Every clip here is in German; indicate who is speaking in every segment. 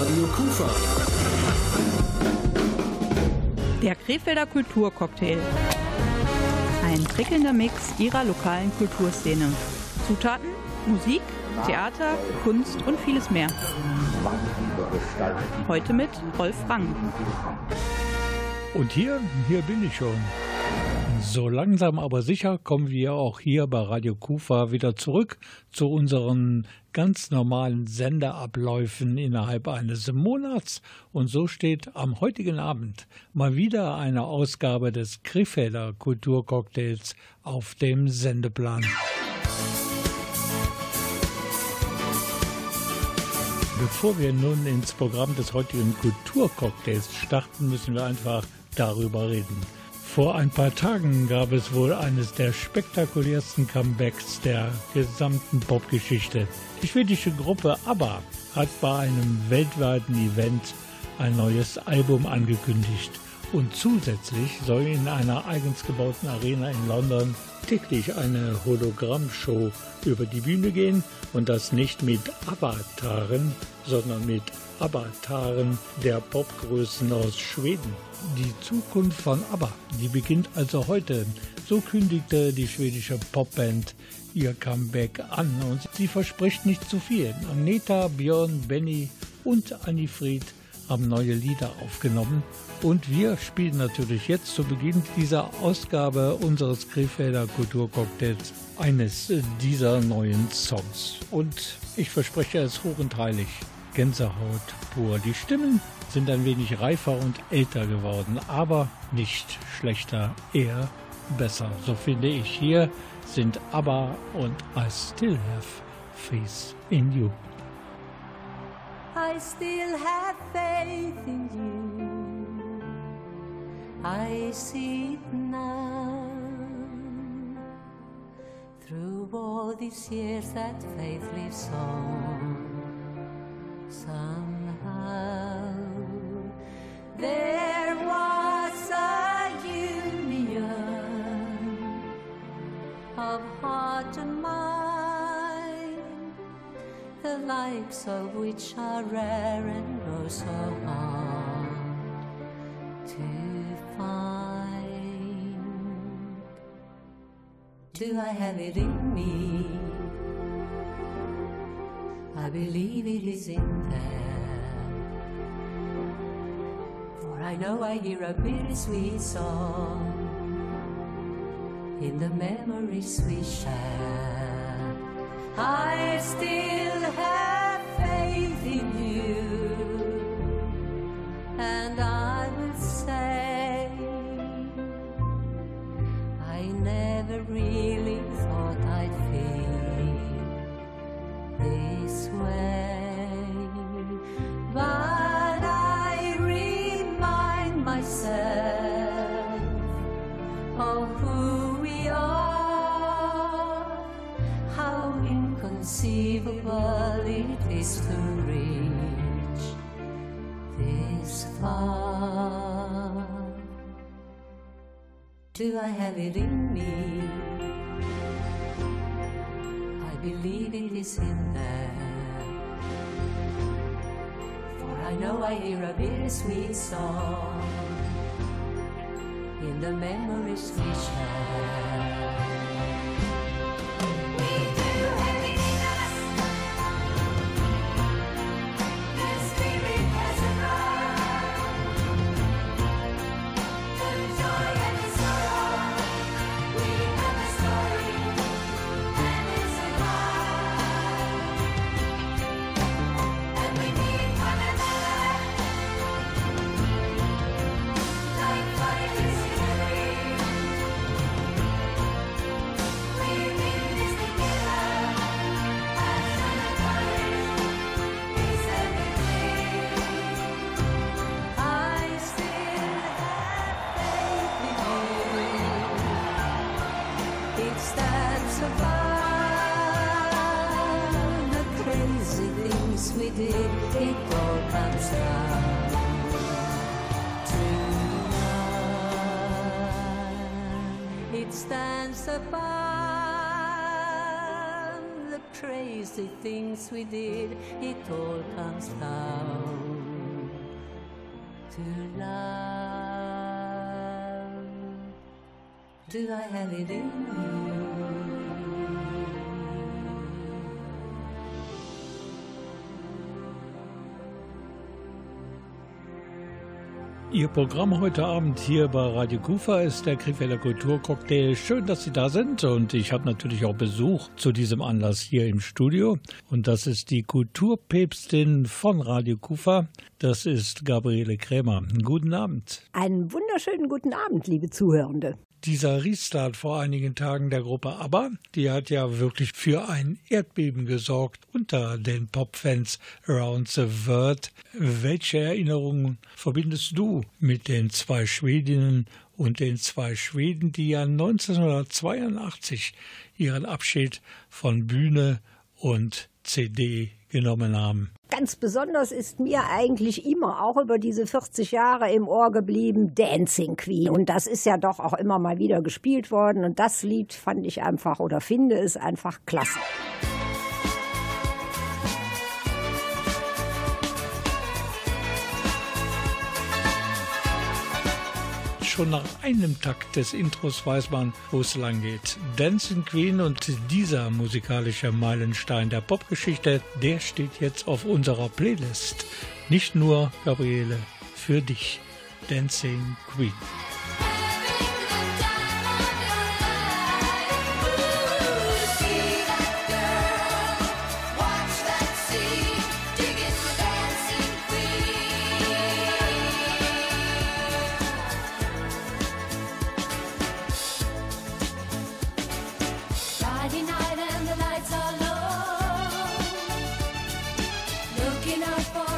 Speaker 1: Radio Kufa.
Speaker 2: Der Krefelder Kulturcocktail. Ein prickelnder Mix ihrer lokalen Kulturszene. Zutaten, Musik, Theater, Kunst und vieles mehr. Heute mit Rolf Rang.
Speaker 3: Und hier, hier bin ich schon. So langsam aber sicher kommen wir auch hier bei Radio Kufa wieder zurück zu unseren ganz normalen Sendeabläufen innerhalb eines Monats. Und so steht am heutigen Abend mal wieder eine Ausgabe des Krefelder Kulturcocktails auf dem Sendeplan. Bevor wir nun ins Programm des heutigen Kulturcocktails starten, müssen wir einfach darüber reden. Vor ein paar Tagen gab es wohl eines der spektakulärsten Comebacks der gesamten Popgeschichte. Die schwedische Gruppe ABBA hat bei einem weltweiten Event ein neues Album angekündigt. Und zusätzlich soll in einer eigens gebauten Arena in London täglich eine Hologrammshow über die Bühne gehen und das nicht mit Avataren, sondern mit Avataren der Popgrößen aus Schweden. Die Zukunft von ABBA, die beginnt also heute. So kündigte die schwedische Popband ihr Comeback an und sie verspricht nicht zu viel. Agneta, Björn, Benny und Annie Fried haben neue Lieder aufgenommen und wir spielen natürlich jetzt zu Beginn dieser Ausgabe unseres Krefelder Kulturcocktails eines dieser neuen Songs. Und ich verspreche es hoch und heilig. Gänsehaut pur. Die Stimmen sind ein wenig reifer und älter geworden, aber nicht schlechter, eher besser. So finde ich. Hier sind ABBA und I Still Have Faith in You.
Speaker 4: I still have faith in you. I see it now. Through all these years, that faith lives on. Somehow, there was a union of heart and mind, the likes of which are rare and oh so hard to find. Do I have it in me? I believe it is in there. For I know I hear a bittersweet song in the memories we share. I still have faith in you, and I will say, I never really inconceivable it is to reach this far. Do I have it in me? I believe it is in there. For I know I hear a bittersweet song in the memories we share. Do I have it in me?
Speaker 3: Ihr Programm heute Abend hier bei Radio Kufa ist der Krefelder Kulturcocktail. Schön, dass Sie da sind und ich habe natürlich auch Besuch zu diesem Anlass hier im Studio. Und das ist die Kulturpäpstin von Radio Kufa. Das ist Gabriele Krämer. Guten Abend.
Speaker 5: Einen wunderschönen guten Abend, liebe Zuhörende
Speaker 3: dieser Restart vor einigen Tagen der Gruppe ABBA, die hat ja wirklich für ein Erdbeben gesorgt unter den Popfans around the world. Welche Erinnerungen verbindest du mit den zwei Schwedinnen und den zwei Schweden, die ja 1982 ihren Abschied von Bühne und CD genommen haben?
Speaker 5: Ganz besonders ist mir eigentlich immer auch über diese 40 Jahre im Ohr geblieben Dancing Queen. Und das ist ja doch auch immer mal wieder gespielt worden. Und das Lied fand ich einfach oder finde es einfach klasse.
Speaker 3: Schon nach einem Takt des Intros weiß man, wo es lang geht. Dancing Queen und dieser musikalische Meilenstein der Popgeschichte, der steht jetzt auf unserer Playlist. Nicht nur, Gabriele, für dich. Dancing Queen. looking out for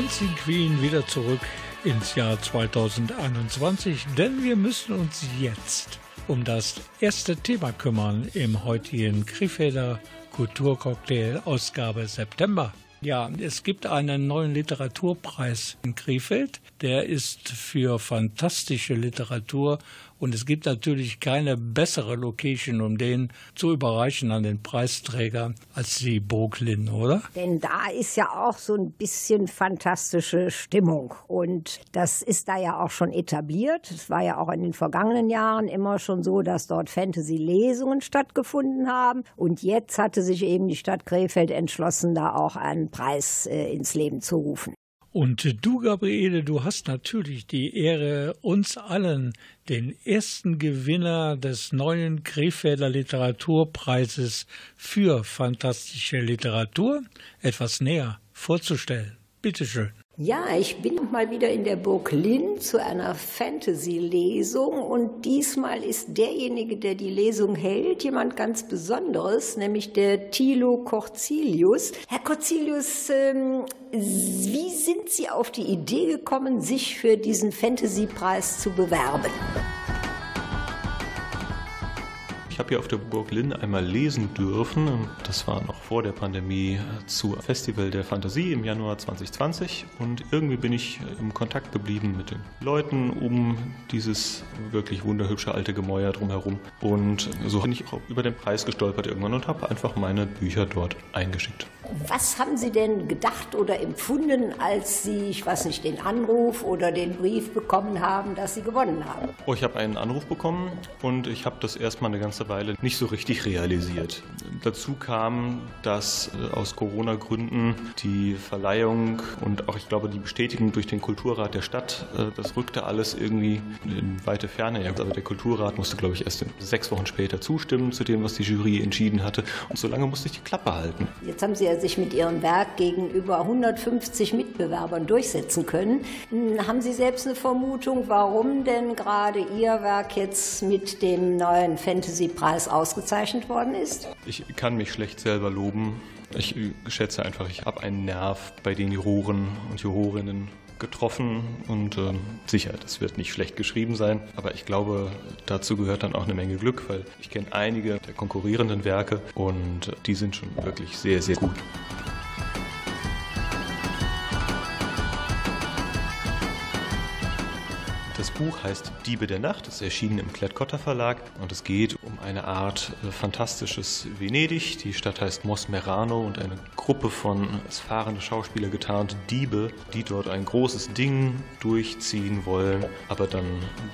Speaker 3: Dancing Queen wieder zurück ins Jahr 2021, denn wir müssen uns jetzt um das erste Thema kümmern im heutigen Krefelder Kulturcocktail Ausgabe September. Ja, es gibt einen neuen Literaturpreis in Krefeld. Der ist für fantastische Literatur und es gibt natürlich keine bessere Location, um den zu überreichen an den Preisträger als die Brooklyn, oder?
Speaker 5: Denn da ist ja auch so ein bisschen fantastische Stimmung. Und das ist da ja auch schon etabliert. Es war ja auch in den vergangenen Jahren immer schon so, dass dort Fantasy-Lesungen stattgefunden haben. Und jetzt hatte sich eben die Stadt Krefeld entschlossen, da auch einen Preis äh, ins Leben zu rufen.
Speaker 3: Und du, Gabriele, du hast natürlich die Ehre, uns allen den ersten Gewinner des neuen Krefelder Literaturpreises für fantastische Literatur etwas näher vorzustellen. Bitte schön.
Speaker 5: Ja, ich bin mal wieder in der Burg Linn zu einer Fantasy-Lesung und diesmal ist derjenige, der die Lesung hält, jemand ganz Besonderes, nämlich der Thilo Corzilius. Herr Corzilius, ähm, wie sind Sie auf die Idee gekommen, sich für diesen Fantasy-Preis zu bewerben?
Speaker 6: Ich habe hier auf der Burg Linn einmal lesen dürfen. Das war noch vor der Pandemie zu Festival der Fantasie im Januar 2020. Und irgendwie bin ich im Kontakt geblieben mit den Leuten um dieses wirklich wunderhübsche alte Gemäuer drumherum. Und so bin ich auch über den Preis gestolpert irgendwann und habe einfach meine Bücher dort eingeschickt.
Speaker 5: Was haben Sie denn gedacht oder empfunden, als Sie, ich weiß nicht, den Anruf oder den Brief bekommen haben, dass Sie gewonnen haben?
Speaker 6: Oh, ich habe einen Anruf bekommen und ich habe das erstmal eine ganze Weile nicht so richtig realisiert. Dazu kam, dass äh, aus Corona-Gründen die Verleihung und auch, ich glaube, die Bestätigung durch den Kulturrat der Stadt, äh, das rückte alles irgendwie in weite Ferne. Also der Kulturrat musste, glaube ich, erst sechs Wochen später zustimmen zu dem, was die Jury entschieden hatte. Und so lange musste ich die Klappe halten.
Speaker 5: Jetzt haben Sie ja sich mit Ihrem Werk gegenüber 150 Mitbewerbern durchsetzen können. Hm, haben Sie selbst eine Vermutung, warum denn gerade Ihr Werk jetzt mit dem neuen Fantasy-Preis ausgezeichnet worden ist?
Speaker 6: Ich kann mich schlecht selber loben. Ich schätze einfach, ich habe einen Nerv bei den Juroren und Jurorinnen getroffen und äh, sicher, das wird nicht schlecht geschrieben sein, aber ich glaube, dazu gehört dann auch eine Menge Glück, weil ich kenne einige der konkurrierenden Werke und die sind schon wirklich sehr, sehr gut. Das Buch heißt Diebe der Nacht, ist erschienen im Klettkotter Verlag und es geht um eine Art äh, fantastisches Venedig. Die Stadt heißt Mosmerano und eine Gruppe von als fahrende Schauspieler getarnte Diebe, die dort ein großes Ding durchziehen wollen, aber dann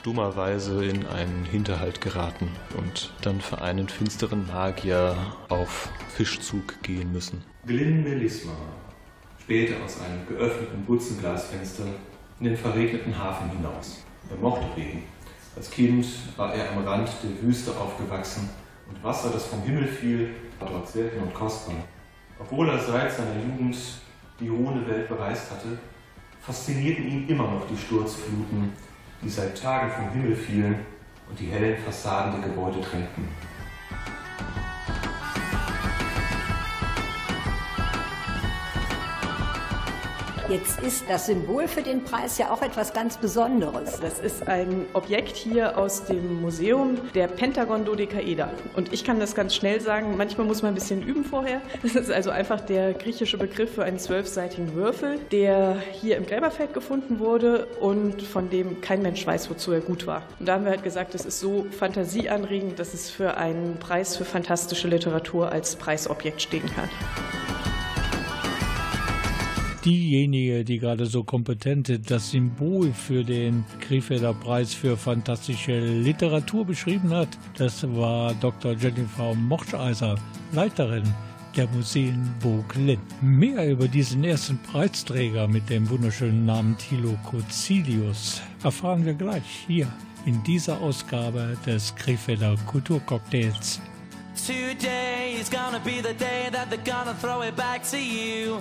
Speaker 6: dummerweise in einen Hinterhalt geraten und dann für einen finsteren Magier auf Fischzug gehen müssen.
Speaker 7: Glyn Melisma spähte aus einem geöffneten Butzenglasfenster in den verregneten Hafen hinaus. Er mochte Regen. Als Kind war er am Rand der Wüste aufgewachsen und Wasser, das vom Himmel fiel, war dort selten und kostbar. Obwohl er seit seiner Jugend die hohe Welt bereist hatte, faszinierten ihn immer noch die Sturzfluten, die seit Tagen vom Himmel fielen und die hellen Fassaden der Gebäude drängten.
Speaker 5: Jetzt ist das Symbol für den Preis ja auch etwas ganz Besonderes.
Speaker 8: Das ist ein Objekt hier aus dem Museum der Pentagon Dodekaeder. Und ich kann das ganz schnell sagen, manchmal muss man ein bisschen üben vorher. Das ist also einfach der griechische Begriff für einen zwölfseitigen Würfel, der hier im Gräberfeld gefunden wurde und von dem kein Mensch weiß, wozu er gut war. Und da haben wir halt gesagt, es ist so fantasieanregend, dass es für einen Preis für fantastische Literatur als Preisobjekt stehen kann
Speaker 9: diejenige, die gerade so kompetent das Symbol für den Krefelder Preis für fantastische Literatur beschrieben hat, das war Dr. Jennifer Mochtscheiser, Leiterin der Museen Burg Linn. Mehr über diesen ersten Preisträger mit dem wunderschönen Namen Thilo Cocilius erfahren wir gleich hier in dieser Ausgabe des Krefelder Kulturcocktails. Today is gonna be the day that they're gonna throw it back to you.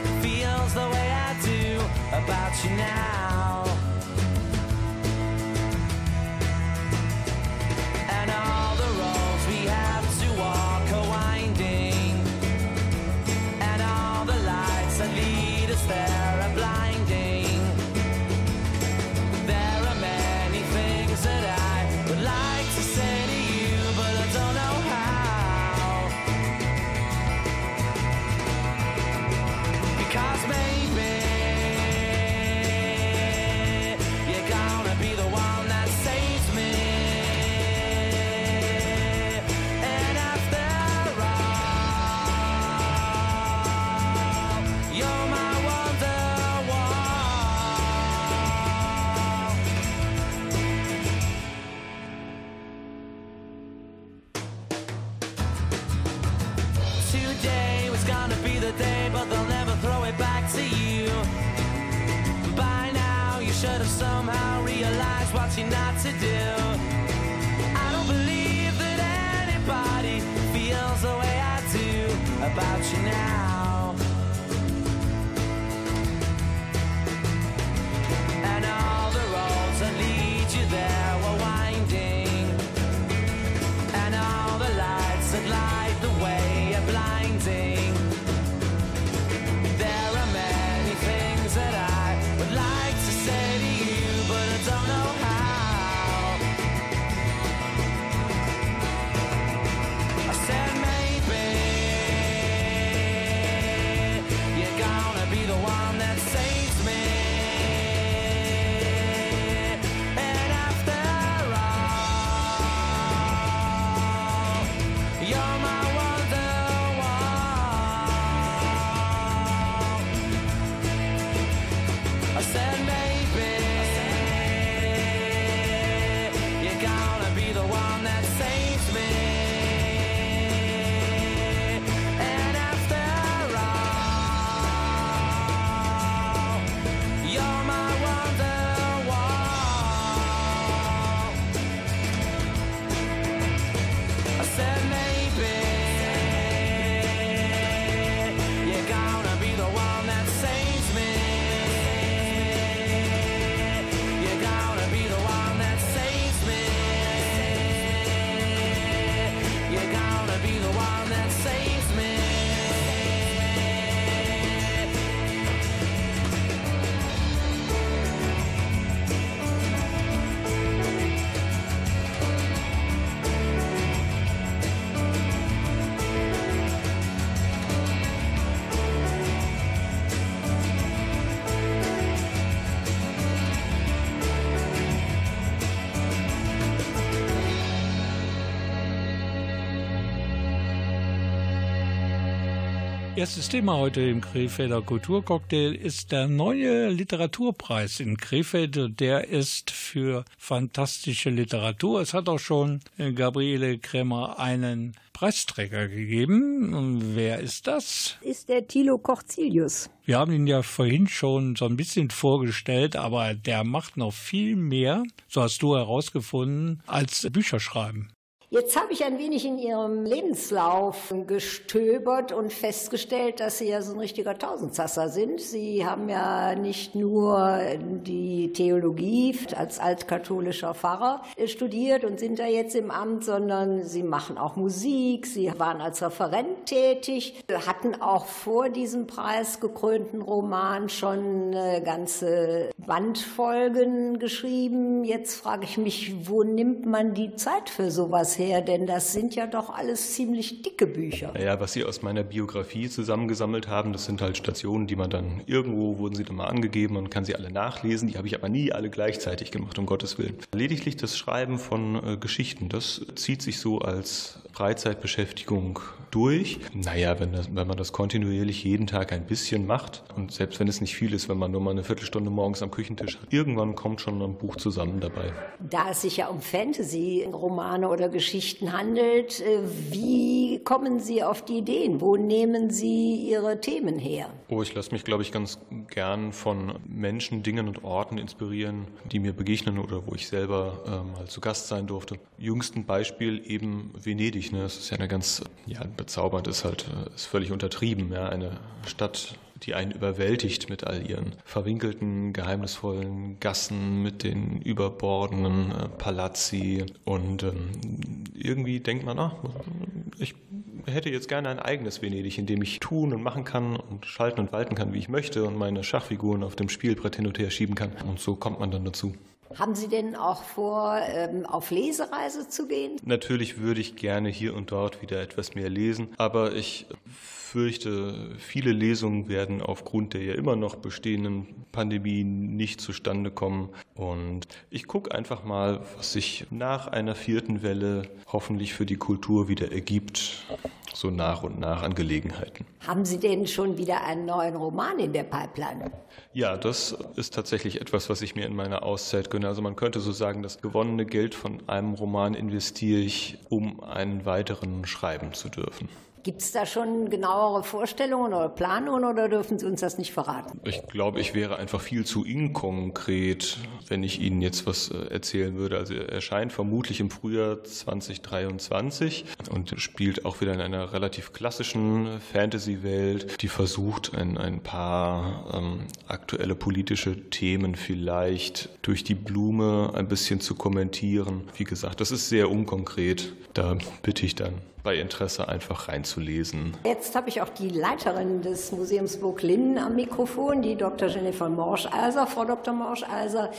Speaker 3: Erstes Thema heute im Krefelder Kulturcocktail ist der neue Literaturpreis in Krefeld. Der ist für fantastische Literatur. Es hat auch schon äh, Gabriele Kremer einen Preisträger gegeben. Wer ist das?
Speaker 5: Ist der Thilo Kochzilius.
Speaker 3: Wir haben ihn ja vorhin schon so ein bisschen vorgestellt, aber der macht noch viel mehr, so hast du herausgefunden, als Bücher schreiben.
Speaker 5: Jetzt habe ich ein wenig in Ihrem Lebenslauf gestöbert und festgestellt, dass Sie ja so ein richtiger Tausendsasser sind. Sie haben ja nicht nur die Theologie als altkatholischer Pfarrer studiert und sind da jetzt im Amt, sondern Sie machen auch Musik. Sie waren als Referent tätig, hatten auch vor diesem preisgekrönten Roman schon ganze Bandfolgen geschrieben. Jetzt frage ich mich, wo nimmt man die Zeit für sowas her? Denn das sind ja doch alles ziemlich dicke Bücher.
Speaker 6: Naja, was Sie aus meiner Biografie zusammengesammelt haben, das sind halt Stationen, die man dann irgendwo, wurden sie dann mal angegeben, man kann sie alle nachlesen. Die habe ich aber nie alle gleichzeitig gemacht, um Gottes Willen. Lediglich das Schreiben von äh, Geschichten, das zieht sich so als Freizeitbeschäftigung durch. Naja, wenn, das, wenn man das kontinuierlich jeden Tag ein bisschen macht und selbst wenn es nicht viel ist, wenn man nur mal eine Viertelstunde morgens am Küchentisch hat, irgendwann kommt schon ein Buch zusammen dabei.
Speaker 5: Da es sich ja um Fantasy-Romane oder Geschichten handelt, äh, wie kommen Sie auf die Ideen? Wo nehmen Sie Ihre Themen her?
Speaker 6: Oh, ich lasse mich, glaube ich, ganz gern von Menschen, Dingen und Orten inspirieren, die mir begegnen oder wo ich selber ähm, mal zu Gast sein durfte. Jüngsten Beispiel eben Venedig. Ne? Das ist ja eine ganz, ja, bezaubernd ist halt, ist völlig untertrieben. Ja? Eine Stadt, die einen überwältigt mit all ihren verwinkelten, geheimnisvollen Gassen, mit den überbordenden äh, Palazzi. Und ähm, irgendwie denkt man, ach, ich hätte jetzt gerne ein eigenes Venedig, in dem ich tun und machen kann und schalten und walten kann, wie ich möchte und meine Schachfiguren auf dem Spielbrett hin und her schieben kann. Und so kommt man dann dazu.
Speaker 5: Haben Sie denn auch vor, ähm, auf Lesereise zu gehen?
Speaker 6: Natürlich würde ich gerne hier und dort wieder etwas mehr lesen, aber ich fürchte, viele Lesungen werden aufgrund der ja immer noch bestehenden Pandemie nicht zustande kommen. Und ich gucke einfach mal, was sich nach einer vierten Welle hoffentlich für die Kultur wieder ergibt, so nach und nach an Gelegenheiten.
Speaker 5: Haben Sie denn schon wieder einen neuen Roman in der Pipeline?
Speaker 6: Ja, das ist tatsächlich etwas, was ich mir in meiner Auszeit gönne. Also man könnte so sagen, das gewonnene Geld von einem Roman investiere ich, um einen weiteren schreiben zu dürfen.
Speaker 5: Gibt es da schon genauere Vorstellungen oder Planungen oder dürfen Sie uns das nicht verraten?
Speaker 6: Ich glaube, ich wäre einfach viel zu inkonkret, wenn ich Ihnen jetzt was äh, erzählen würde. Also er erscheint vermutlich im Frühjahr 2023 und spielt auch wieder in einer relativ klassischen Fantasy-Welt, die versucht, ein, ein paar ähm, aktuelle politische Themen vielleicht durch die Blume ein bisschen zu kommentieren. Wie gesagt, das ist sehr unkonkret. Da bitte ich dann bei Interesse einfach reinzulesen.
Speaker 5: Jetzt habe ich auch die Leiterin des Museums Burg Linden am Mikrofon, die Dr. Jennifer Morsch-Alser. Frau Dr. Morsch-Alser,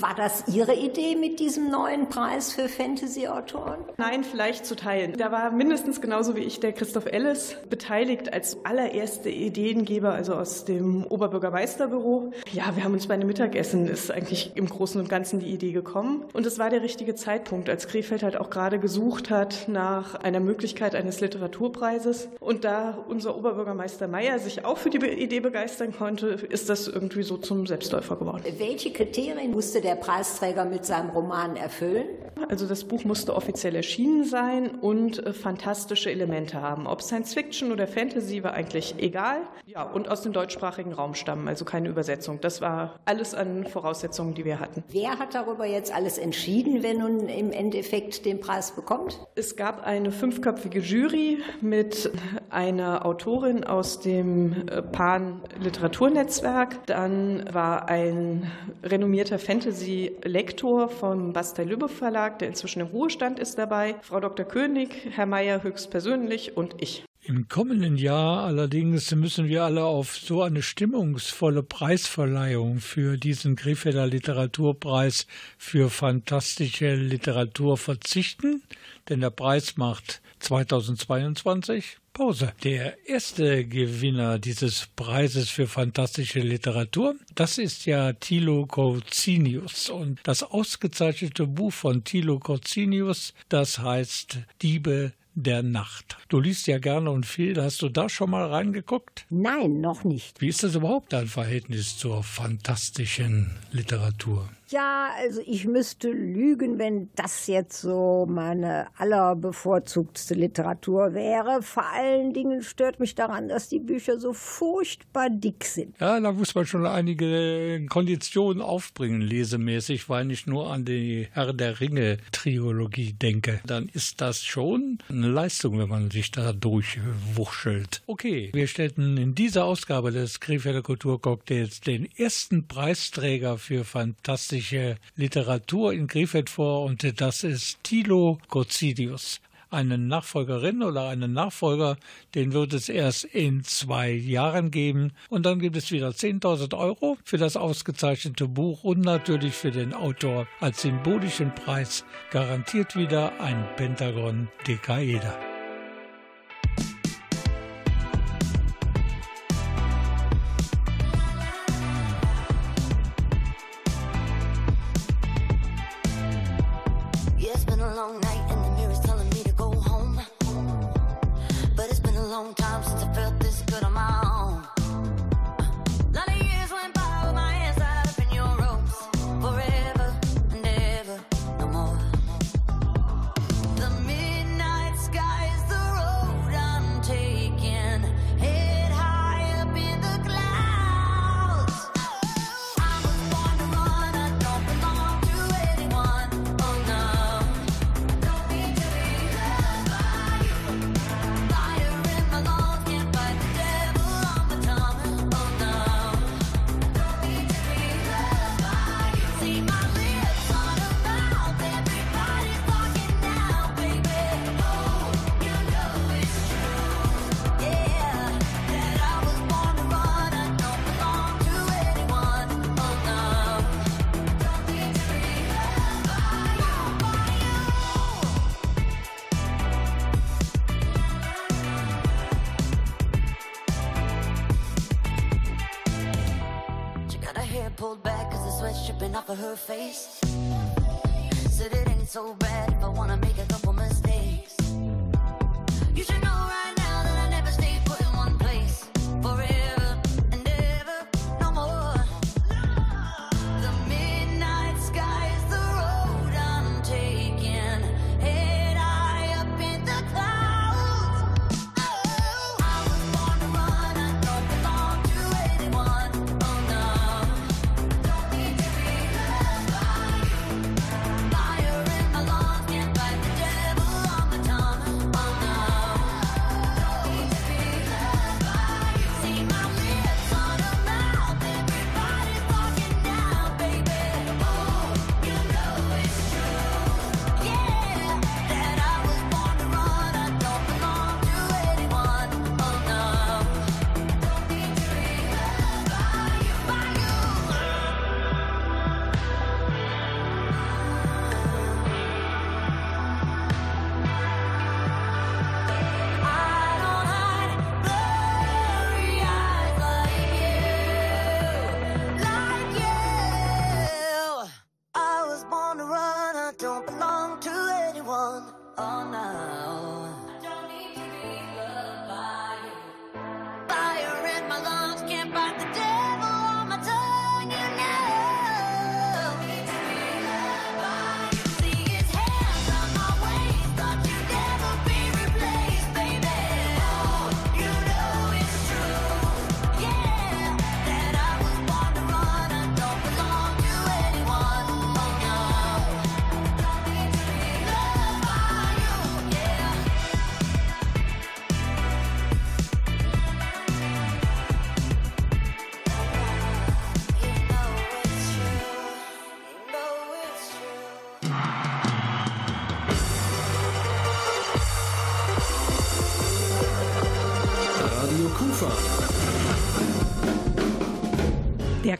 Speaker 5: war das Ihre Idee mit diesem neuen Preis für Fantasy-Autoren?
Speaker 8: Nein, vielleicht zu teilen. Da war mindestens genauso wie ich der Christoph Ellis beteiligt als allererste Ideengeber, also aus dem Oberbürgermeisterbüro. Ja, wir haben uns bei einem Mittagessen, ist eigentlich im Großen und Ganzen die Idee gekommen. Und es war der richtige Zeitpunkt, als Krefeld halt auch gerade gesucht hat nach einer Möglichkeit, Möglichkeit eines Literaturpreises. Und da unser Oberbürgermeister Mayer sich auch für die Idee begeistern konnte, ist das irgendwie so zum Selbstläufer geworden.
Speaker 5: Welche Kriterien musste der Preisträger mit seinem Roman erfüllen?
Speaker 8: Also das Buch musste offiziell erschienen sein und äh, fantastische Elemente haben. Ob Science Fiction oder Fantasy war eigentlich egal. Ja, und aus dem deutschsprachigen Raum stammen, also keine Übersetzung. Das war alles an Voraussetzungen, die wir hatten.
Speaker 5: Wer hat darüber jetzt alles entschieden, wer nun im Endeffekt den Preis bekommt?
Speaker 8: Es gab eine fünfköpfige fünfköpfige Jury mit einer Autorin aus dem äh, Pan-Literaturnetzwerk. Dann war ein renommierter Fantasy-Lektor vom Bastei-Lübbe Verlag, der inzwischen im Ruhestand ist dabei, Frau Dr. König, Herr Mayer höchstpersönlich und ich.
Speaker 3: Im kommenden Jahr allerdings müssen wir alle auf so eine stimmungsvolle Preisverleihung für diesen Krefelder Literaturpreis für fantastische Literatur verzichten, denn der Preis macht 2022 Pause. Der erste Gewinner dieses Preises für fantastische Literatur, das ist ja Thilo Corzinius. Und das ausgezeichnete Buch von Thilo Corzinius, das heißt Diebe der Nacht. Du liest ja gerne und viel. Hast du da schon mal reingeguckt?
Speaker 5: Nein, noch nicht.
Speaker 3: Wie ist das überhaupt dein Verhältnis zur fantastischen Literatur?
Speaker 5: Ja, also ich müsste lügen, wenn das jetzt so meine allerbevorzugtste Literatur wäre. Vor allen Dingen stört mich daran, dass die Bücher so furchtbar dick sind.
Speaker 3: Ja, da muss man schon einige Konditionen aufbringen, lesemäßig, weil ich nur an die Herr der Ringe Trilogie denke. Dann ist das schon eine Leistung, wenn man sich da durchwurschtelt. Okay, wir stellten in dieser Ausgabe des Krefelder Kulturcocktails den ersten Preisträger für fantastische klassische Literatur in Krefeld vor und das ist Thilo Cozidius. Eine Nachfolgerin oder einen Nachfolger, den wird es erst in zwei Jahren geben. Und dann gibt es wieder 10.000 Euro für das ausgezeichnete Buch und natürlich für den Autor als symbolischen Preis garantiert wieder ein Pentagon Dekaeder.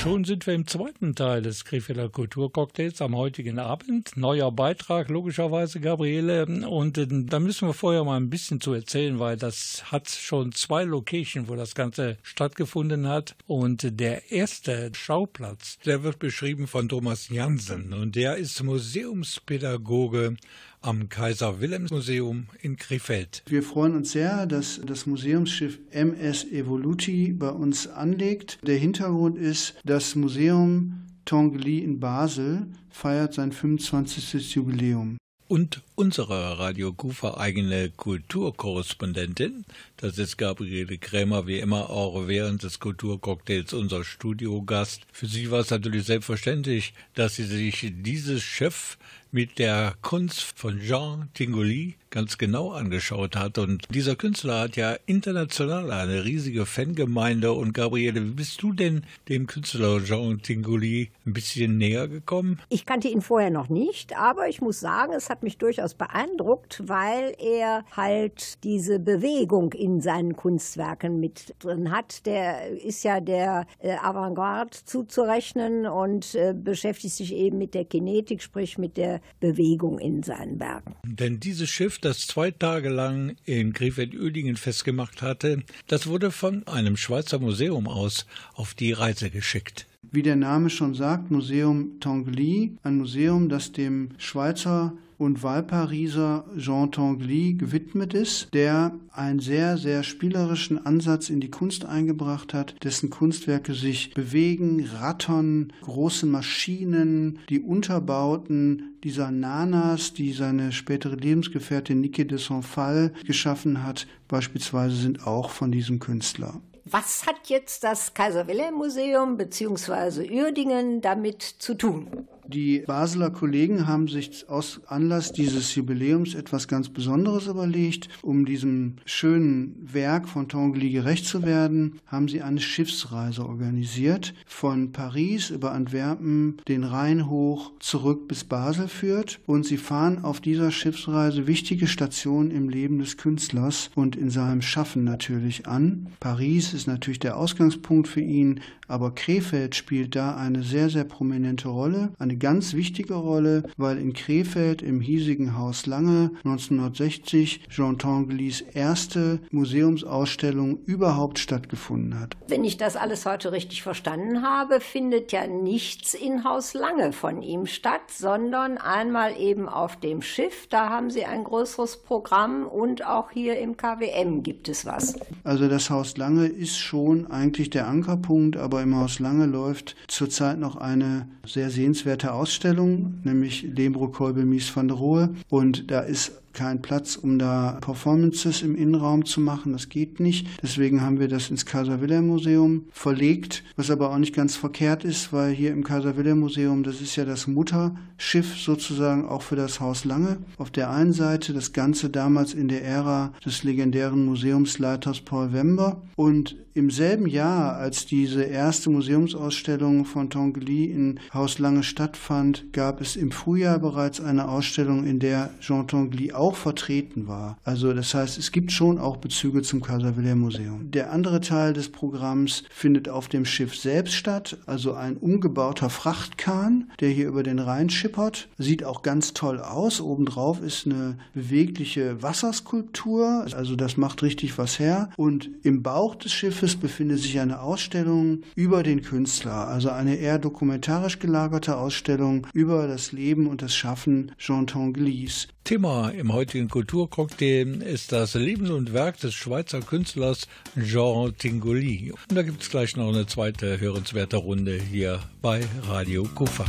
Speaker 3: Schon sind wir im zweiten Teil des Krefelder Kulturcocktails am heutigen Abend. Neuer Beitrag, logischerweise, Gabriele. Und äh, da müssen wir vorher mal ein bisschen zu erzählen, weil das hat schon zwei Locations, wo das Ganze stattgefunden hat. Und der erste Schauplatz, der wird beschrieben von Thomas Jansen. Und der ist Museumspädagoge am Kaiser Wilhelms Museum in Krefeld.
Speaker 10: Wir freuen uns sehr, dass das Museumsschiff MS Evoluti bei uns anlegt. Der Hintergrund ist, das Museum Tongli in Basel feiert sein 25. Jubiläum.
Speaker 3: Und unsere Radio Kufa eigene Kulturkorrespondentin, das ist Gabriele Krämer, wie immer auch während des Kulturcocktails unser Studiogast. Für sie war es natürlich selbstverständlich, dass sie sich dieses Schiff mit der Kunst von Jean Tinguely ganz genau angeschaut hat. Und dieser Künstler hat ja international eine riesige Fangemeinde. Und Gabriele, wie bist du denn dem Künstler Jean Tinguely ein bisschen näher gekommen?
Speaker 5: Ich kannte ihn vorher noch nicht, aber ich muss sagen, es hat mich durchaus beeindruckt, weil er halt diese Bewegung in seinen Kunstwerken mit drin hat. Der ist ja der äh, Avantgarde zuzurechnen und äh, beschäftigt sich eben mit der Kinetik, sprich mit der Bewegung in seinen Werken.
Speaker 3: Denn dieses Schiff, das zwei Tage lang in Krefeld-Uerdingen festgemacht hatte, das wurde von einem Schweizer Museum aus auf die Reise geschickt.
Speaker 10: Wie der Name schon sagt, Museum Tongli, ein Museum, das dem Schweizer und Wahlpariser Jean Tongli gewidmet ist, der einen sehr, sehr spielerischen Ansatz in die Kunst eingebracht hat, dessen Kunstwerke sich bewegen, rattern, große Maschinen, die Unterbauten dieser Nanas, die seine spätere Lebensgefährtin Niki de Sonfal geschaffen hat, beispielsweise sind auch von diesem Künstler.
Speaker 5: Was hat jetzt das Kaiser Wilhelm Museum bzw. Uerdingen damit zu tun?
Speaker 10: Die Basler Kollegen haben sich aus Anlass dieses Jubiläums etwas ganz Besonderes überlegt. Um diesem schönen Werk von Tongli gerecht zu werden, haben sie eine Schiffsreise organisiert. Von Paris über Antwerpen den Rhein hoch zurück bis Basel führt. Und sie fahren auf dieser Schiffsreise wichtige Stationen im Leben des Künstlers und in seinem Schaffen natürlich an. Paris ist natürlich der Ausgangspunkt für ihn, aber Krefeld spielt da eine sehr, sehr prominente Rolle. Eine ganz wichtige Rolle, weil in Krefeld im hiesigen Haus Lange 1960 Jean Tanglis erste Museumsausstellung überhaupt stattgefunden hat.
Speaker 5: Wenn ich das alles heute richtig verstanden habe, findet ja nichts in Haus Lange von ihm statt, sondern einmal eben auf dem Schiff. Da haben sie ein größeres Programm und auch hier im KWM gibt es was.
Speaker 10: Also das Haus Lange ist schon eigentlich der Ankerpunkt, aber im Haus Lange läuft zurzeit noch eine sehr sehenswerte Ausstellung, nämlich Lembro Kolbe Mies van der Rohe. Und da ist kein Platz, um da Performances im Innenraum zu machen. Das geht nicht. Deswegen haben wir das ins Kaiser Wilhelm Museum verlegt, was aber auch nicht ganz verkehrt ist, weil hier im Kaiser Wilhelm Museum, das ist ja das Mutterschiff sozusagen auch für das Haus Lange. Auf der einen Seite das Ganze damals in der Ära des legendären Museumsleiters Paul Wember und im selben Jahr, als diese erste Museumsausstellung von Tongli in Haus Lange stattfand, gab es im Frühjahr bereits eine Ausstellung, in der Jean Tongli auch vertreten war. Also das heißt, es gibt schon auch Bezüge zum Kaiser Wilhelm Museum. Der andere Teil des Programms findet auf dem Schiff selbst statt, also ein umgebauter Frachtkahn, der hier über den Rhein schippert. Sieht auch ganz toll aus. Obendrauf ist eine bewegliche Wasserskulptur, also das macht richtig was her. Und im Bauch des Schiffes befindet sich eine Ausstellung über den Künstler, also eine eher dokumentarisch gelagerte Ausstellung über das Leben und das Schaffen Jean Tonglis.
Speaker 3: Thema im heutigen Kulturcocktail ist das Leben und Werk des Schweizer Künstlers Jean Tingoli. Und da gibt es gleich noch eine zweite hörenswerte Runde hier bei Radio Kufa.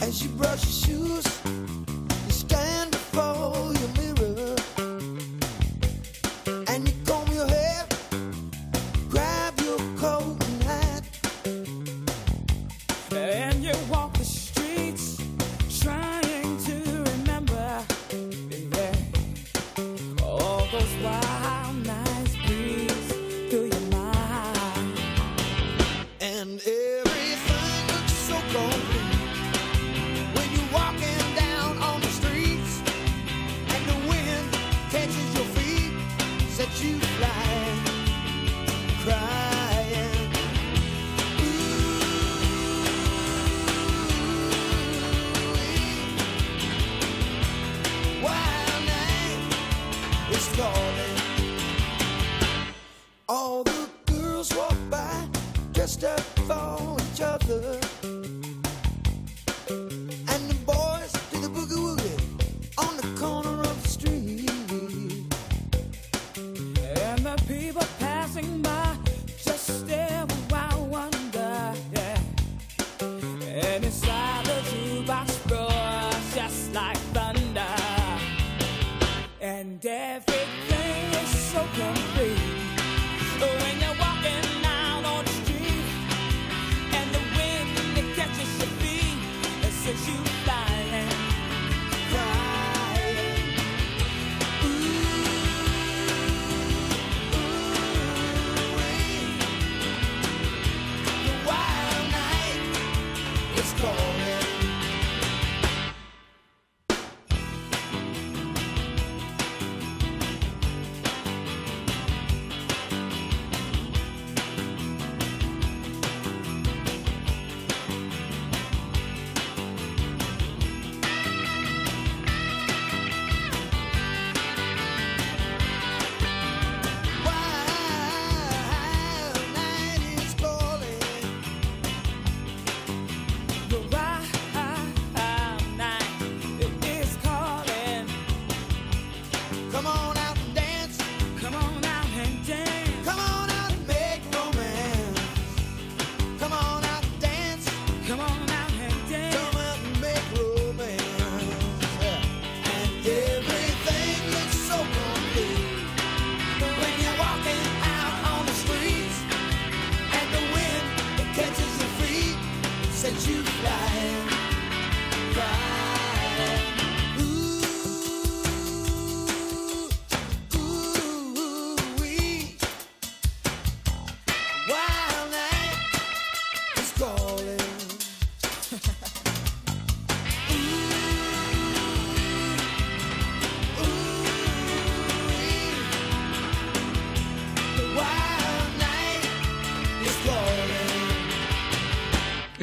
Speaker 11: As you brush your shoes,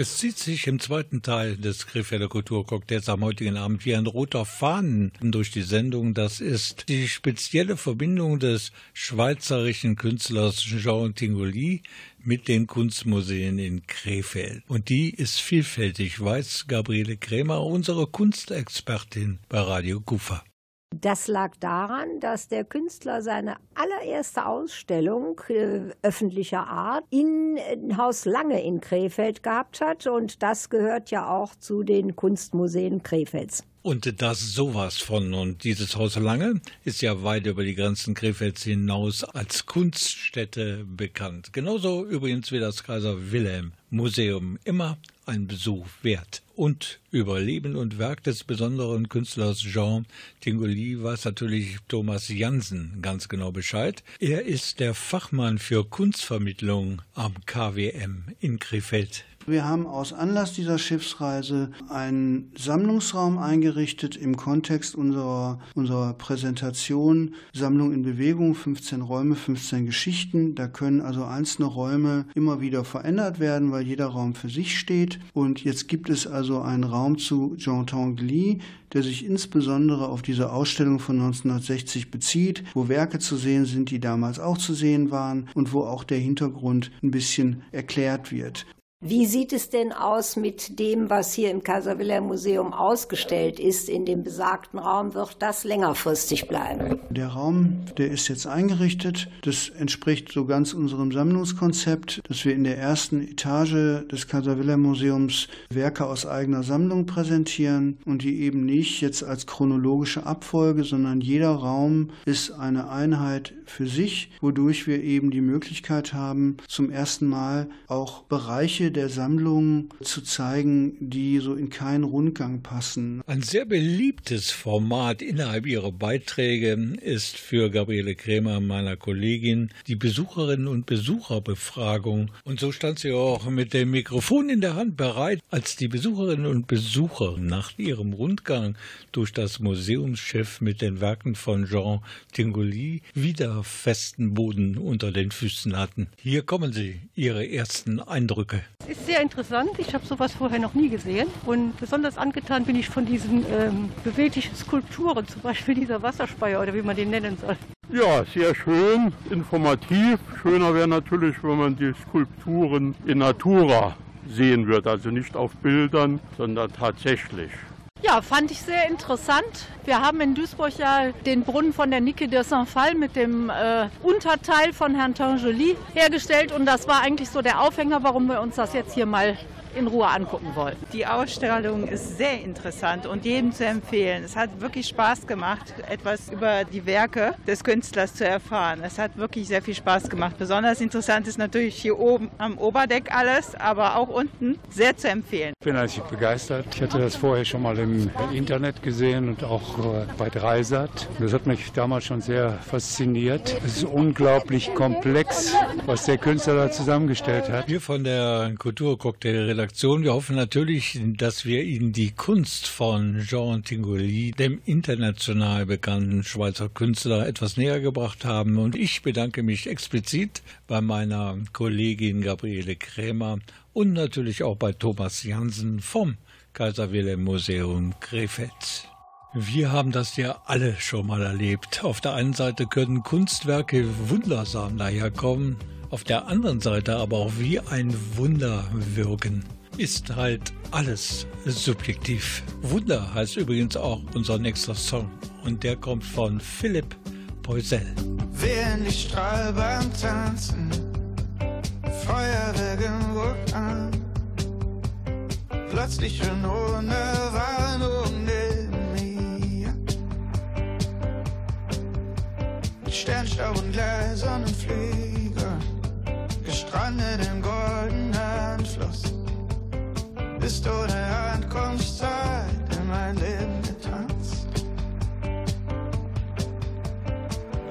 Speaker 3: Es zieht sich im zweiten Teil des Krefelder Kulturcocktails am heutigen Abend wie ein roter Faden durch die Sendung. Das ist die spezielle Verbindung des schweizerischen Künstlers Jean Tingoli mit den Kunstmuseen in Krefeld. Und die ist vielfältig, weiß Gabriele Krämer, unsere Kunstexpertin bei Radio Kufa.
Speaker 5: Das lag daran, dass der Künstler seine allererste Ausstellung äh, öffentlicher Art in äh, Haus Lange in Krefeld gehabt hat. Und das gehört ja auch zu den Kunstmuseen Krefelds.
Speaker 3: Und das sowas von. Und dieses Haus Lange ist ja weit über die Grenzen Krefelds hinaus als Kunststätte bekannt. Genauso übrigens wie das Kaiser Wilhelm Museum. Immer ein Besuch wert. Und über Leben und Werk des besonderen Künstlers Jean Tingoli weiß natürlich Thomas Jansen ganz genau Bescheid. Er ist der Fachmann für Kunstvermittlung am KWM in Krefeld.
Speaker 10: Wir haben aus Anlass dieser Schiffsreise einen Sammlungsraum eingerichtet im Kontext unserer, unserer Präsentation Sammlung in Bewegung, 15 Räume, 15 Geschichten. Da können also einzelne Räume immer wieder verändert werden, weil jeder Raum für sich steht. Und jetzt gibt es also einen Raum zu Jean Tanguy, der sich insbesondere auf diese Ausstellung von 1960 bezieht, wo Werke zu sehen sind, die damals auch zu sehen waren und wo auch der Hintergrund ein bisschen erklärt wird.
Speaker 5: Wie sieht es denn aus mit dem, was hier im Kaiser Wilhelm Museum ausgestellt ist? In dem besagten Raum wird das längerfristig bleiben.
Speaker 10: Der Raum, der ist jetzt eingerichtet. Das entspricht so ganz unserem Sammlungskonzept, dass wir in der ersten Etage des Kaiser Wilhelm Museums Werke aus eigener Sammlung präsentieren und die eben nicht jetzt als chronologische Abfolge, sondern jeder Raum ist eine Einheit für sich, wodurch wir eben die Möglichkeit haben, zum ersten Mal auch Bereiche der Sammlung zu zeigen, die so in keinen Rundgang passen.
Speaker 3: Ein sehr beliebtes Format innerhalb ihrer Beiträge ist für Gabriele Krämer, meiner Kollegin, die Besucherinnen und Besucherbefragung. Und so stand sie auch mit dem Mikrofon in der Hand bereit, als die Besucherinnen und Besucher nach ihrem Rundgang durch das Museumsschiff mit den Werken von Jean Tingoli wieder festen Boden unter den Füßen hatten. Hier kommen sie, ihre ersten Eindrücke.
Speaker 12: Ist sehr interessant. Ich habe sowas vorher noch nie gesehen. Und besonders angetan bin ich von diesen ähm, beweglichen Skulpturen, zum Beispiel dieser Wasserspeier oder wie man den nennen soll.
Speaker 13: Ja, sehr schön, informativ. Schöner wäre natürlich, wenn man die Skulpturen in Natura sehen würde. Also nicht auf Bildern, sondern tatsächlich.
Speaker 12: Ja, fand ich sehr interessant. Wir haben in Duisburg ja den Brunnen von der Nike de Saint-Phal mit dem äh, Unterteil von Herrn Tangeli hergestellt und das war eigentlich so der Aufhänger, warum wir uns das jetzt hier mal in Ruhe angucken wollen.
Speaker 2: Die Ausstellung ist sehr interessant und jedem zu empfehlen. Es hat wirklich Spaß gemacht, etwas über die Werke des Künstlers zu erfahren. Es hat wirklich sehr viel Spaß gemacht. Besonders interessant ist natürlich hier oben am Oberdeck alles, aber auch unten sehr zu empfehlen.
Speaker 14: Ich bin eigentlich begeistert. Ich hatte das vorher schon mal im Internet gesehen und auch äh, bei Dreisat. Das hat mich damals schon sehr fasziniert. Es ist unglaublich komplex, was der Künstler da zusammengestellt hat.
Speaker 3: Wir von der Kulturcocktail-Redaktion, wir hoffen natürlich, dass wir Ihnen die Kunst von Jean Tingoli, dem international bekannten Schweizer Künstler, etwas näher gebracht haben. Und ich bedanke mich explizit bei meiner Kollegin Gabriele Krämer und natürlich auch bei Thomas Jansen vom Kaiser Wilhelm Museum Krefeld. Wir haben das ja alle schon mal erlebt. Auf der einen Seite können Kunstwerke wundersam daherkommen, auf der anderen Seite aber auch wie ein Wunder wirken. Ist halt alles subjektiv. Wunder heißt übrigens auch unser nächster Song und der kommt von Philipp Poisel.
Speaker 11: Während ich strahl beim Tanzen, Feuerwerk im Ruck an. Plötzlich schon ohne Warnung neben mir. Mit Sternstaub und Gläsern und Fliegern, gestrandet im goldenen Fluss. Bist ohne Ankunftszeit in mein Leben getanzt.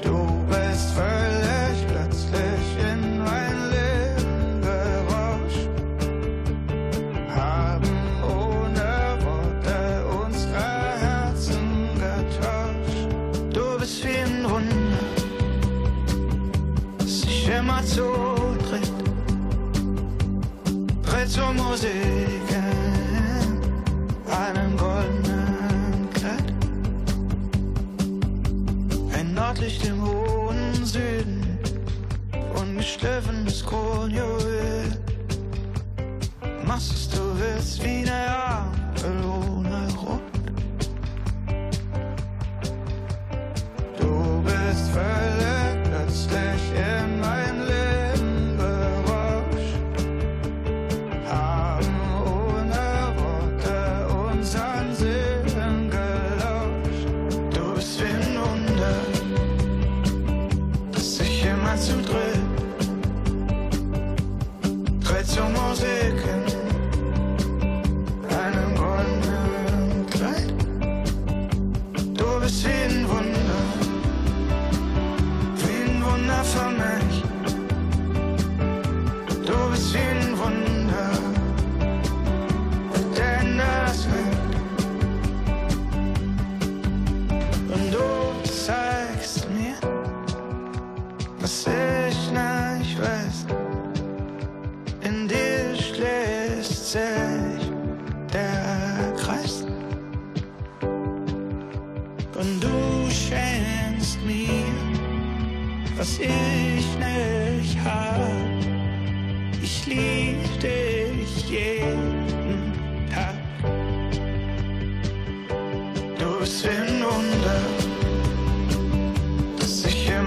Speaker 11: Du bist völlig plötzlich in mein Leben gerauscht. Haben ohne Worte unsere Herzen getauscht. Du bist wie ein Wunder, das sich immer zudreht. Dreht zur Musik Machst es du willst wie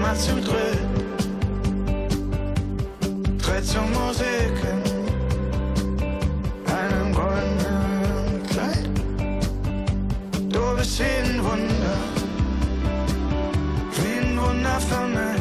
Speaker 11: sich immer zudreht. Dreht zur Musik in einem goldenen Kleid. Du bist wie ein Wunder, wie ein Wunder für mich.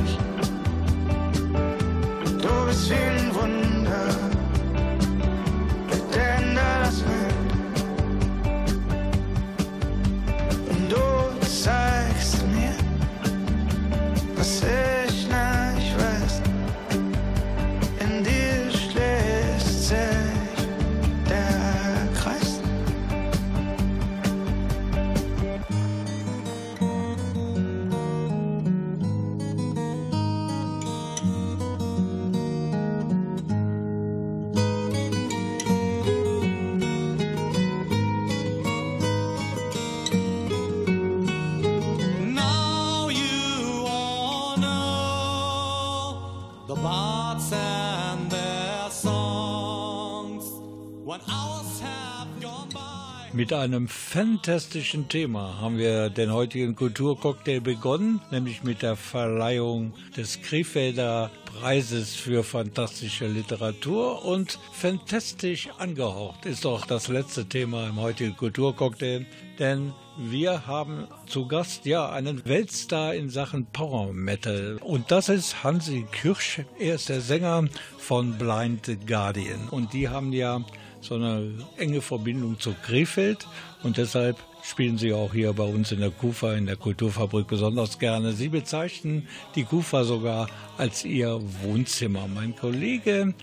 Speaker 3: Mit einem fantastischen Thema haben wir den heutigen Kulturcocktail begonnen, nämlich mit der Verleihung des Krefelder Preises für fantastische Literatur und fantastisch angehaucht ist auch das letzte Thema im heutigen Kulturcocktail, denn wir haben zu Gast ja einen Weltstar in Sachen Power Metal und das ist Hansi Kirsch. Er ist der Sänger von Blind Guardian und die haben ja so eine enge Verbindung zu Krefeld und deshalb spielen sie auch hier bei uns in der Kufa, in der Kulturfabrik besonders gerne. Sie bezeichnen die Kufa sogar als ihr Wohnzimmer. Mein Kollege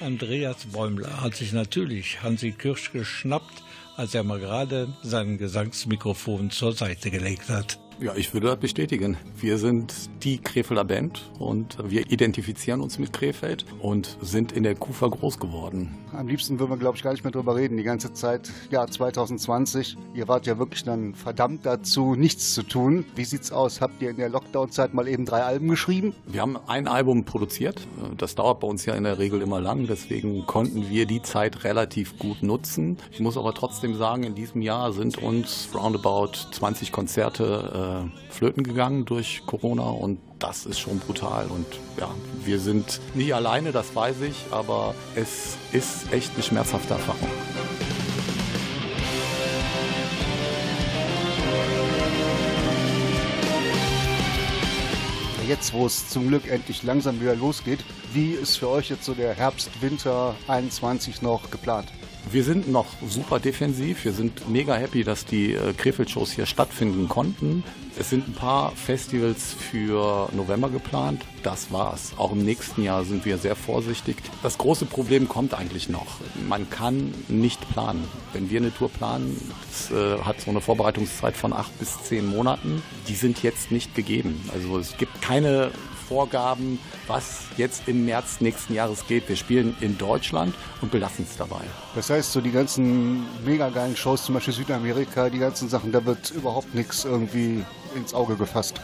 Speaker 3: Andreas Bäumler hat sich natürlich Hansi Kirsch geschnappt, als er mal gerade sein Gesangsmikrofon zur Seite gelegt hat.
Speaker 15: Ja, ich würde das bestätigen. Wir sind die Krefelder Band und wir identifizieren uns mit Krefeld und sind in der Kufa groß geworden.
Speaker 16: Am liebsten würden wir, glaube ich, gar nicht mehr drüber reden. Die ganze Zeit, ja, 2020. Ihr wart ja wirklich dann verdammt dazu, nichts zu tun. Wie sieht's aus? Habt ihr in der Lockdown-Zeit mal eben drei Alben geschrieben?
Speaker 15: Wir haben ein Album produziert. Das dauert bei uns ja in der Regel immer lang. Deswegen konnten wir die Zeit relativ gut nutzen. Ich muss aber trotzdem sagen, in diesem Jahr sind uns roundabout 20 Konzerte äh, flöten gegangen durch Corona und das ist schon brutal. Und ja, wir sind nie alleine, das weiß ich, aber es ist echt eine schmerzhafte Erfahrung.
Speaker 16: Jetzt, wo es zum Glück endlich langsam wieder losgeht, wie ist für euch jetzt so der Herbst, Winter 21 noch geplant?
Speaker 15: Wir sind noch super defensiv. Wir sind mega happy, dass die äh, Krefeld-Shows hier stattfinden konnten. Es sind ein paar Festivals für November geplant. Das war's. Auch im nächsten Jahr sind wir sehr vorsichtig. Das große Problem kommt eigentlich noch. Man kann nicht planen. Wenn wir eine Tour planen, das äh, hat so eine Vorbereitungszeit von acht bis zehn Monaten. Die sind jetzt nicht gegeben. Also es gibt keine Vorgaben, was jetzt im März nächsten Jahres geht. Wir spielen in Deutschland und belassen es dabei.
Speaker 16: Das heißt, so die ganzen mega geilen Shows, zum Beispiel Südamerika, die ganzen Sachen, da wird überhaupt nichts irgendwie ins Auge gefasst.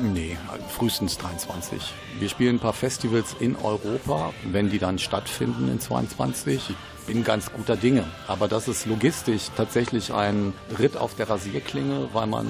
Speaker 15: Nee, frühestens 23. Wir spielen ein paar Festivals in Europa, wenn die dann stattfinden in 22. Ich bin ganz guter Dinge. Aber das ist logistisch tatsächlich ein Ritt auf der Rasierklinge, weil man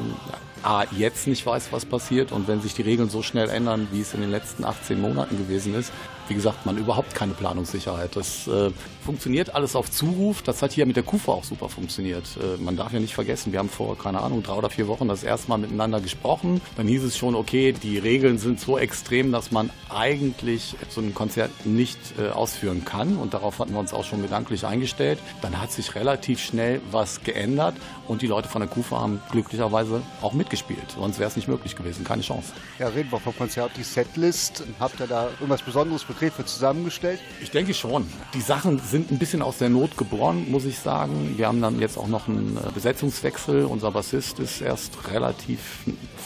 Speaker 15: A, jetzt nicht weiß, was passiert. Und wenn sich die Regeln so schnell ändern, wie es in den letzten 18 Monaten gewesen ist, wie gesagt, man überhaupt keine Planungssicherheit. Das äh, funktioniert alles auf Zuruf. Das hat hier mit der Kufa auch super funktioniert. Äh, man darf ja nicht vergessen, wir haben vor, keine Ahnung, drei oder vier Wochen das erste Mal miteinander gesprochen. Dann hieß es schon, okay, die Regeln sind so extrem, dass man eigentlich so ein Konzert nicht äh, ausführen kann. Und darauf hatten wir uns auch schon gedanklich eingestellt. Dann hat sich relativ schnell was geändert und die Leute von der Kufa haben glücklicherweise auch mitgespielt. Sonst wäre es nicht möglich gewesen. Keine Chance.
Speaker 16: Ja, reden wir vom Konzert, die Setlist. Habt ihr da irgendwas Besonderes für Krefeld zusammengestellt?
Speaker 15: Ich denke schon. Die Sachen sind ein bisschen aus der Not geboren, muss ich sagen. Wir haben dann jetzt auch noch einen äh, Besetzungswechsel. Unser Bassist ist erst relativ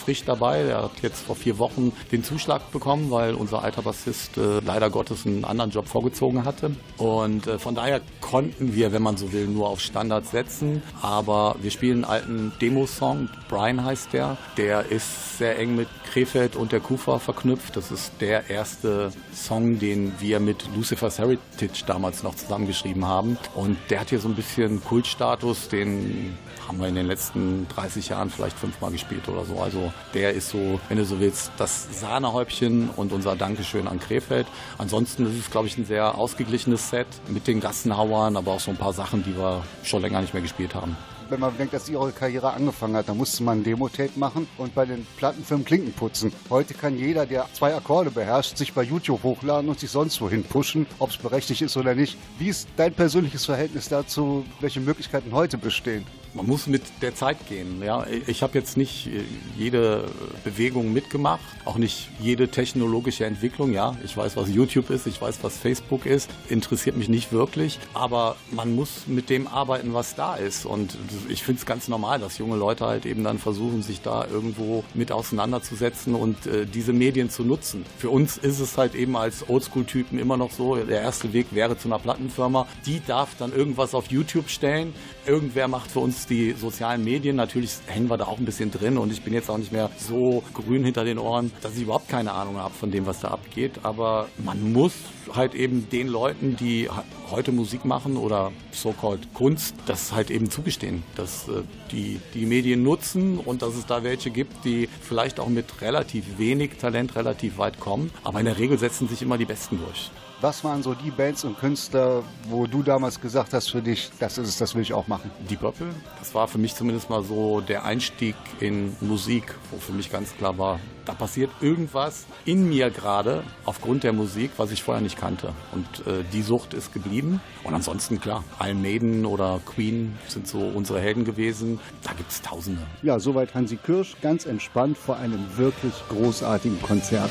Speaker 15: frisch dabei. Er hat jetzt vor vier Wochen den Zuschlag bekommen, weil unser alter Bassist äh, leider Gottes einen anderen Job vorgezogen hatte. Und äh, von daher konnten wir, wenn man so will, nur auf Standard setzen. Aber wir spielen einen alten Demosong. Brian heißt der. Der ist sehr eng mit Krefeld und der Kufa verknüpft. Das ist der erste Song, den wir mit Lucifer's Heritage damals noch zusammengeschrieben haben. Und der hat hier so ein bisschen Kultstatus, den haben wir in den letzten 30 Jahren vielleicht fünfmal gespielt oder so. Also der ist so, wenn du so willst, das Sahnehäubchen und unser Dankeschön an Krefeld. Ansonsten ist es, glaube ich, ein sehr ausgeglichenes Set mit den Gassenhauern, aber auch so ein paar Sachen, die wir schon länger nicht mehr gespielt haben
Speaker 16: wenn man denkt, dass ihre Karriere angefangen hat, dann musste man ein Demo-Tape machen und bei den Plattenfirmen Klinken putzen. Heute kann jeder, der zwei Akkorde beherrscht, sich bei YouTube hochladen und sich sonst wohin pushen, ob es berechtigt ist oder nicht. Wie ist dein persönliches Verhältnis dazu, welche Möglichkeiten heute bestehen?
Speaker 15: Man muss mit der Zeit gehen. Ja. Ich habe jetzt nicht jede Bewegung mitgemacht, auch nicht jede technologische Entwicklung. Ja, ich weiß, was YouTube ist, ich weiß, was Facebook ist, interessiert mich nicht wirklich. Aber man muss mit dem arbeiten, was da ist. Und ich finde es ganz normal, dass junge Leute halt eben dann versuchen, sich da irgendwo mit auseinanderzusetzen und äh, diese Medien zu nutzen. Für uns ist es halt eben als Oldschool-Typen immer noch so, der erste Weg wäre zu einer Plattenfirma. Die darf dann irgendwas auf YouTube stellen. Irgendwer macht für uns die sozialen Medien. Natürlich hängen wir da auch ein bisschen drin und ich bin jetzt auch nicht mehr so grün hinter den Ohren, dass ich überhaupt keine Ahnung habe von dem, was da abgeht. Aber man muss halt eben den Leuten, die heute Musik machen oder so-called Kunst, das halt eben zugestehen, dass äh, die die Medien nutzen und dass es da welche gibt, die vielleicht auch mit relativ wenig Talent relativ weit kommen, aber in der Regel setzen sich immer die Besten durch.
Speaker 16: Was waren so die Bands und Künstler, wo du damals gesagt hast für dich, das ist es, das will ich auch machen?
Speaker 15: Die Purple, das war für mich zumindest mal so der Einstieg in Musik, wo für mich ganz klar war, da passiert irgendwas in mir gerade aufgrund der Musik, was ich vorher nicht kannte. Und äh, die Sucht ist geblieben. Und ansonsten, klar, Iron Maiden oder Queen sind so unsere Helden gewesen. Da gibt es Tausende.
Speaker 16: Ja, soweit Hansi Kirsch, ganz entspannt vor einem wirklich großartigen Konzert.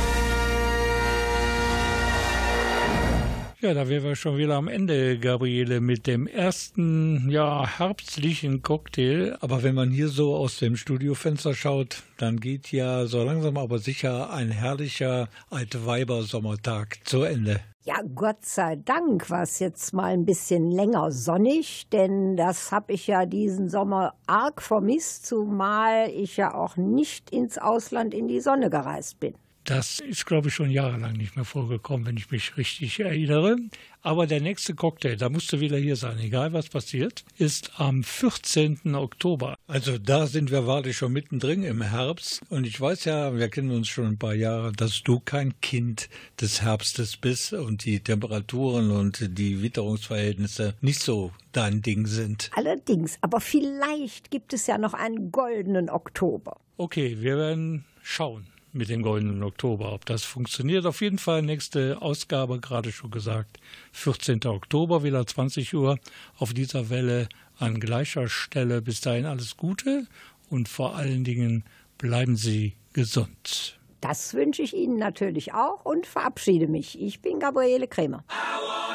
Speaker 3: Ja, da wären wir schon wieder am Ende, Gabriele, mit dem ersten, ja, herbstlichen Cocktail. Aber wenn man hier so aus dem Studiofenster schaut, dann geht ja so langsam aber sicher ein herrlicher Altweiber-Sommertag zu Ende.
Speaker 5: Ja, Gott sei Dank war es jetzt mal ein bisschen länger sonnig, denn das habe ich ja diesen Sommer arg vermisst, zumal ich ja auch nicht ins Ausland in die Sonne gereist bin.
Speaker 3: Das ist, glaube ich, schon jahrelang nicht mehr vorgekommen, wenn ich mich richtig erinnere. Aber der nächste Cocktail, da musst du wieder hier sein, egal was passiert, ist am 14. Oktober. Also da sind wir wahrlich schon mittendrin im Herbst. Und ich weiß ja, wir kennen uns schon ein paar Jahre, dass du kein Kind des Herbstes bist und die Temperaturen und die Witterungsverhältnisse nicht so dein Ding sind.
Speaker 5: Allerdings, aber vielleicht gibt es ja noch einen goldenen Oktober.
Speaker 3: Okay, wir werden schauen mit dem goldenen Oktober, ob das funktioniert. Auf jeden Fall nächste Ausgabe, gerade schon gesagt, 14. Oktober, wieder 20 Uhr auf dieser Welle an gleicher Stelle. Bis dahin alles Gute und vor allen Dingen bleiben Sie gesund.
Speaker 5: Das wünsche ich Ihnen natürlich auch und verabschiede mich. Ich bin Gabriele Krämer.
Speaker 17: adventure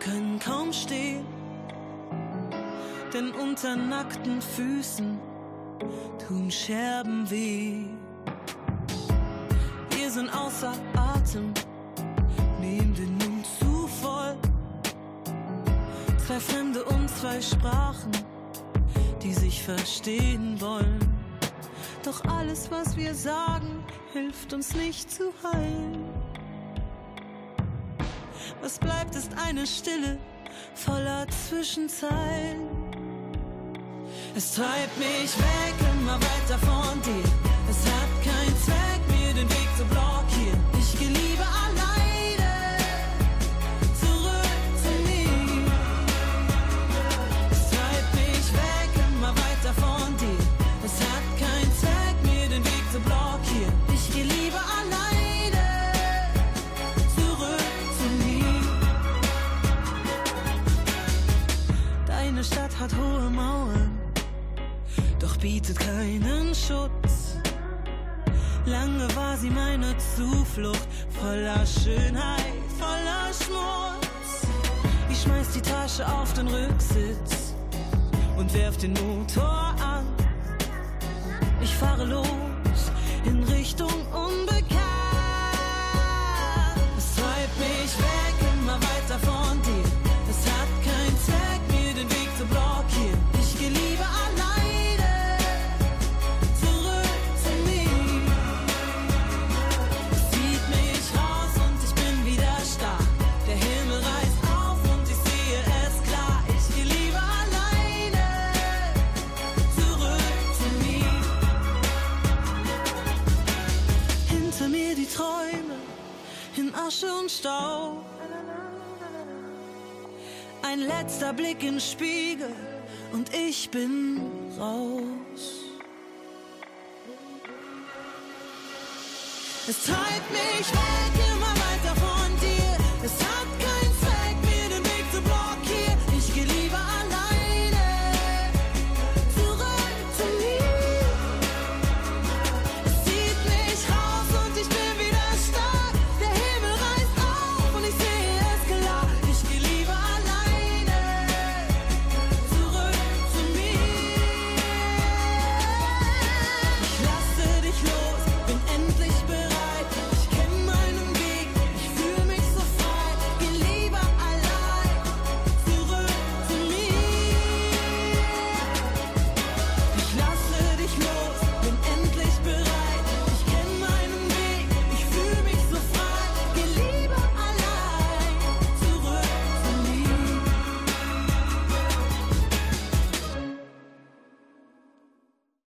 Speaker 18: können kaum stehen. Denn unter nackten Füßen tun Scherben weh. Wir sind außer Atem, nehmen den Mund zu voll. Zwei Fremde und zwei Sprachen, die sich verstehen wollen. Doch alles, was wir sagen, hilft uns nicht zu heilen. Was bleibt, ist eine Stille voller Zwischenzeilen. Es treibt mich weg, immer weiter von dir. Es hat keinen Zweck, mir den Weg zu blockieren. Ich gehe bietet keinen Schutz. Lange war sie meine Zuflucht, voller Schönheit, voller Schmutz. Ich schmeiß die Tasche auf den Rücksitz und werf den Motor an. Ich fahre los Staub. Ein letzter Blick in Spiegel und ich bin raus. Es treibt mich weg,